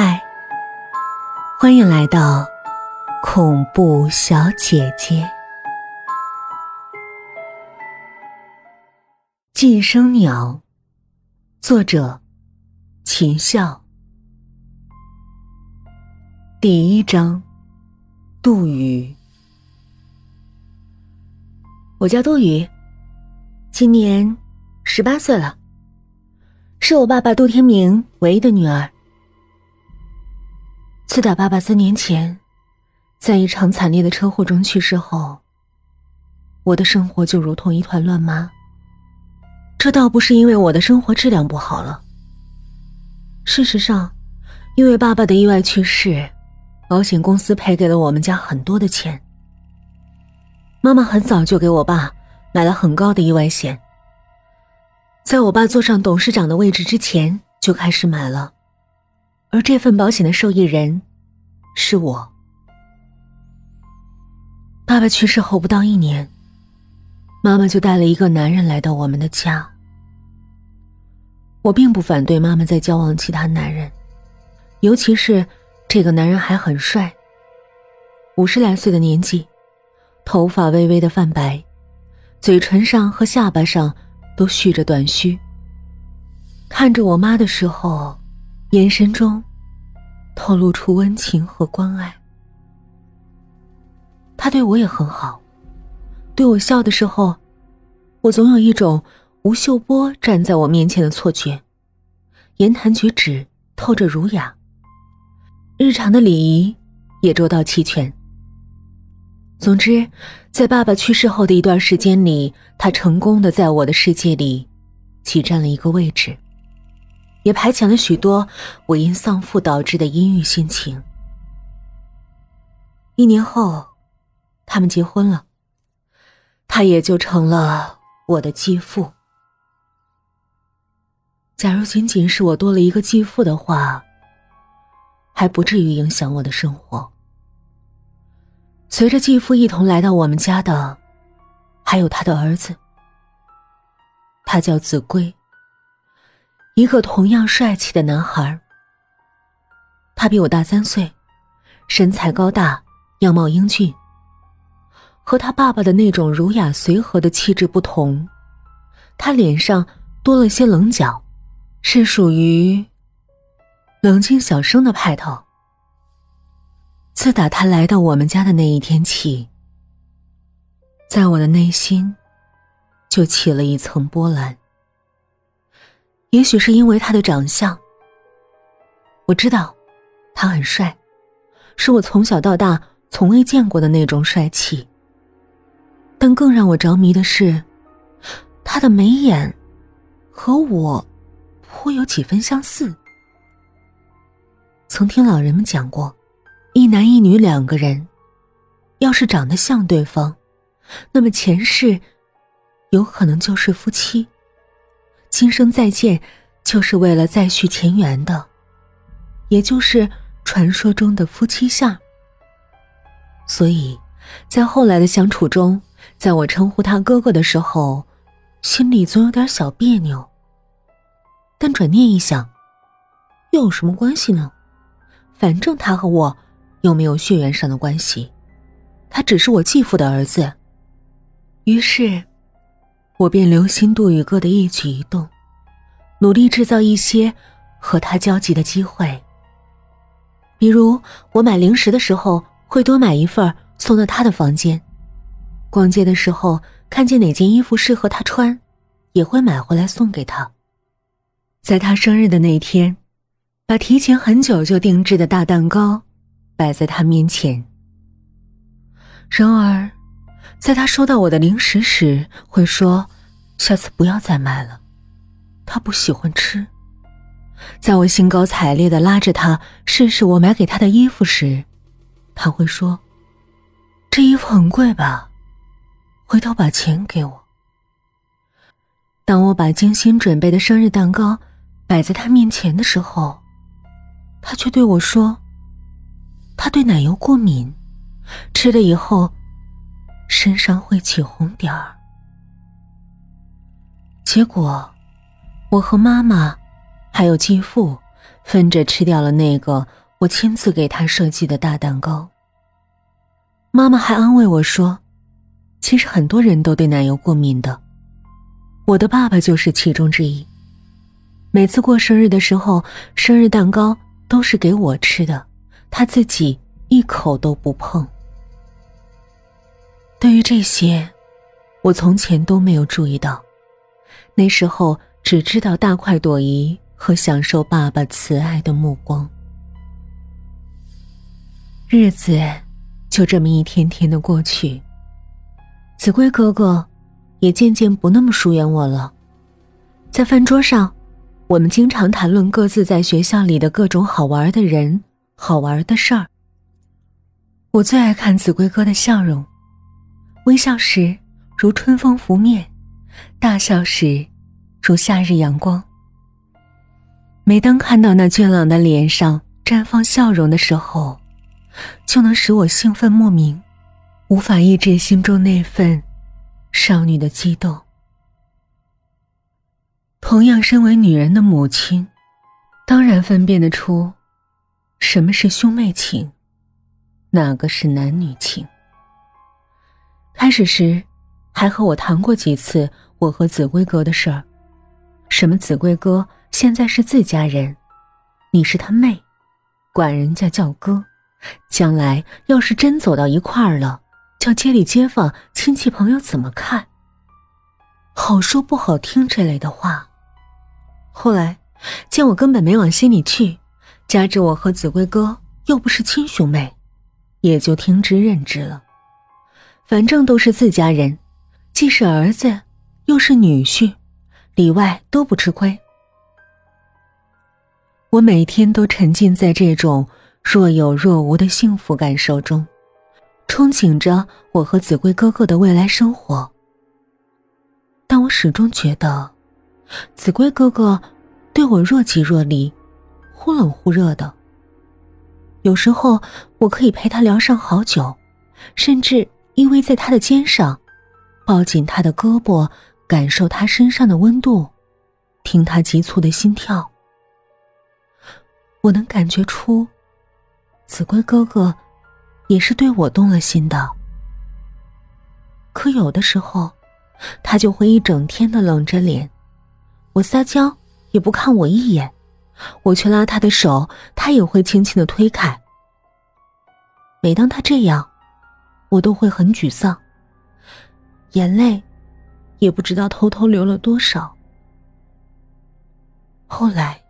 嗨，欢迎来到恐怖小姐姐。《寄生鸟》，作者秦笑。第一章，杜宇。我叫杜宇，今年十八岁了，是我爸爸杜天明唯一的女儿。自打爸爸三年前在一场惨烈的车祸中去世后，我的生活就如同一团乱麻。这倒不是因为我的生活质量不好了，事实上，因为爸爸的意外去世。保险公司赔给了我们家很多的钱。妈妈很早就给我爸买了很高的意外险，在我爸坐上董事长的位置之前就开始买了，而这份保险的受益人是我。爸爸去世后不到一年，妈妈就带了一个男人来到我们的家。我并不反对妈妈在交往其他男人，尤其是。这个男人还很帅，五十来岁的年纪，头发微微的泛白，嘴唇上和下巴上都蓄着短须。看着我妈的时候，眼神中透露出温情和关爱。他对我也很好，对我笑的时候，我总有一种吴秀波站在我面前的错觉，言谈举止透着儒雅。日常的礼仪也周到齐全。总之，在爸爸去世后的一段时间里，他成功的在我的世界里挤占了一个位置，也排遣了许多我因丧父导致的阴郁心情。一年后，他们结婚了，他也就成了我的继父。假如仅仅是我多了一个继父的话。还不至于影响我的生活。随着继父一同来到我们家的，还有他的儿子。他叫子规，一个同样帅气的男孩。他比我大三岁，身材高大，样貌英俊。和他爸爸的那种儒雅随和的气质不同，他脸上多了些棱角，是属于。冷静小生的派头。自打他来到我们家的那一天起，在我的内心就起了一层波澜。也许是因为他的长相，我知道他很帅，是我从小到大从未见过的那种帅气。但更让我着迷的是，他的眉眼和我颇有几分相似。曾听老人们讲过，一男一女两个人，要是长得像对方，那么前世有可能就是夫妻，今生再见就是为了再续前缘的，也就是传说中的夫妻相。所以，在后来的相处中，在我称呼他哥哥的时候，心里总有点小别扭。但转念一想，又有什么关系呢？反正他和我又没有血缘上的关系，他只是我继父的儿子。于是，我便留心杜宇哥的一举一动，努力制造一些和他交集的机会。比如，我买零食的时候会多买一份送到他的房间；逛街的时候看见哪件衣服适合他穿，也会买回来送给他。在他生日的那天。把提前很久就定制的大蛋糕摆在他面前。然而，在他收到我的零食时，会说：“下次不要再买了，他不喜欢吃。”在我兴高采烈的拉着他试试我买给他的衣服时，他会说：“这衣服很贵吧？回头把钱给我。”当我把精心准备的生日蛋糕摆在他面前的时候，他却对我说：“他对奶油过敏，吃了以后身上会起红点儿。”结果，我和妈妈还有继父分着吃掉了那个我亲自给他设计的大蛋糕。妈妈还安慰我说：“其实很多人都对奶油过敏的，我的爸爸就是其中之一。每次过生日的时候，生日蛋糕都是给我吃的，他自己一口都不碰。”对于这些，我从前都没有注意到，那时候只知道大快朵颐和享受爸爸慈爱的目光。日子就这么一天天的过去，子规哥哥也渐渐不那么疏远我了。在饭桌上，我们经常谈论各自在学校里的各种好玩的人、好玩的事儿。我最爱看子规哥的笑容。微笑时如春风拂面，大笑时如夏日阳光。每当看到那俊朗的脸上绽放笑容的时候，就能使我兴奋莫名，无法抑制心中那份少女的激动。同样，身为女人的母亲，当然分辨得出什么是兄妹情，哪个是男女情。开始时，还和我谈过几次我和子规哥的事儿，什么子规哥现在是自家人，你是他妹，管人家叫哥，将来要是真走到一块儿了，叫街里街坊亲戚朋友怎么看？好说不好听这类的话。后来见我根本没往心里去，加之我和子规哥又不是亲兄妹，也就听之任之了。反正都是自家人，既是儿子，又是女婿，里外都不吃亏。我每天都沉浸在这种若有若无的幸福感受中，憧憬着我和子规哥哥的未来生活。但我始终觉得，子规哥哥对我若即若离，忽冷忽热的。有时候我可以陪他聊上好久，甚至。依偎在他的肩上，抱紧他的胳膊，感受他身上的温度，听他急促的心跳。我能感觉出，子规哥哥也是对我动了心的。可有的时候，他就会一整天的冷着脸，我撒娇也不看我一眼，我去拉他的手，他也会轻轻的推开。每当他这样。我都会很沮丧，眼泪也不知道偷偷流了多少。后来，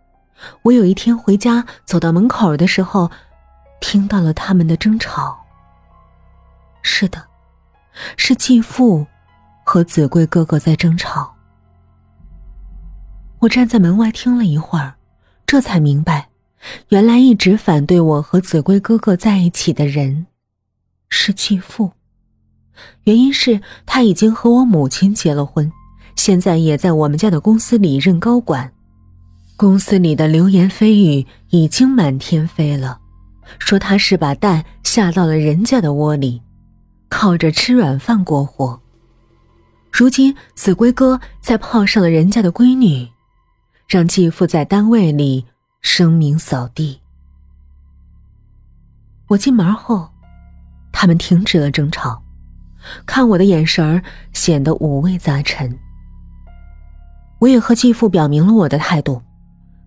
我有一天回家，走到门口的时候，听到了他们的争吵。是的，是继父和子贵哥哥在争吵。我站在门外听了一会儿，这才明白，原来一直反对我和子贵哥哥在一起的人。是继父，原因是他已经和我母亲结了婚，现在也在我们家的公司里任高管。公司里的流言蜚语已经满天飞了，说他是把蛋下到了人家的窝里，靠着吃软饭过活。如今子规哥再泡上了人家的闺女，让继父在单位里声名扫地。我进门后。他们停止了争吵，看我的眼神儿显得五味杂陈。我也和继父表明了我的态度，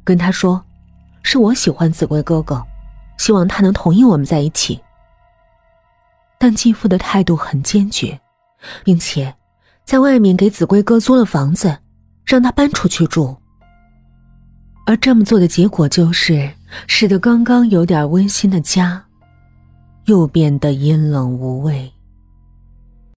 跟他说，是我喜欢子规哥哥，希望他能同意我们在一起。但继父的态度很坚决，并且在外面给子规哥租了房子，让他搬出去住。而这么做的结果就是，使得刚刚有点温馨的家。又变得阴冷无味。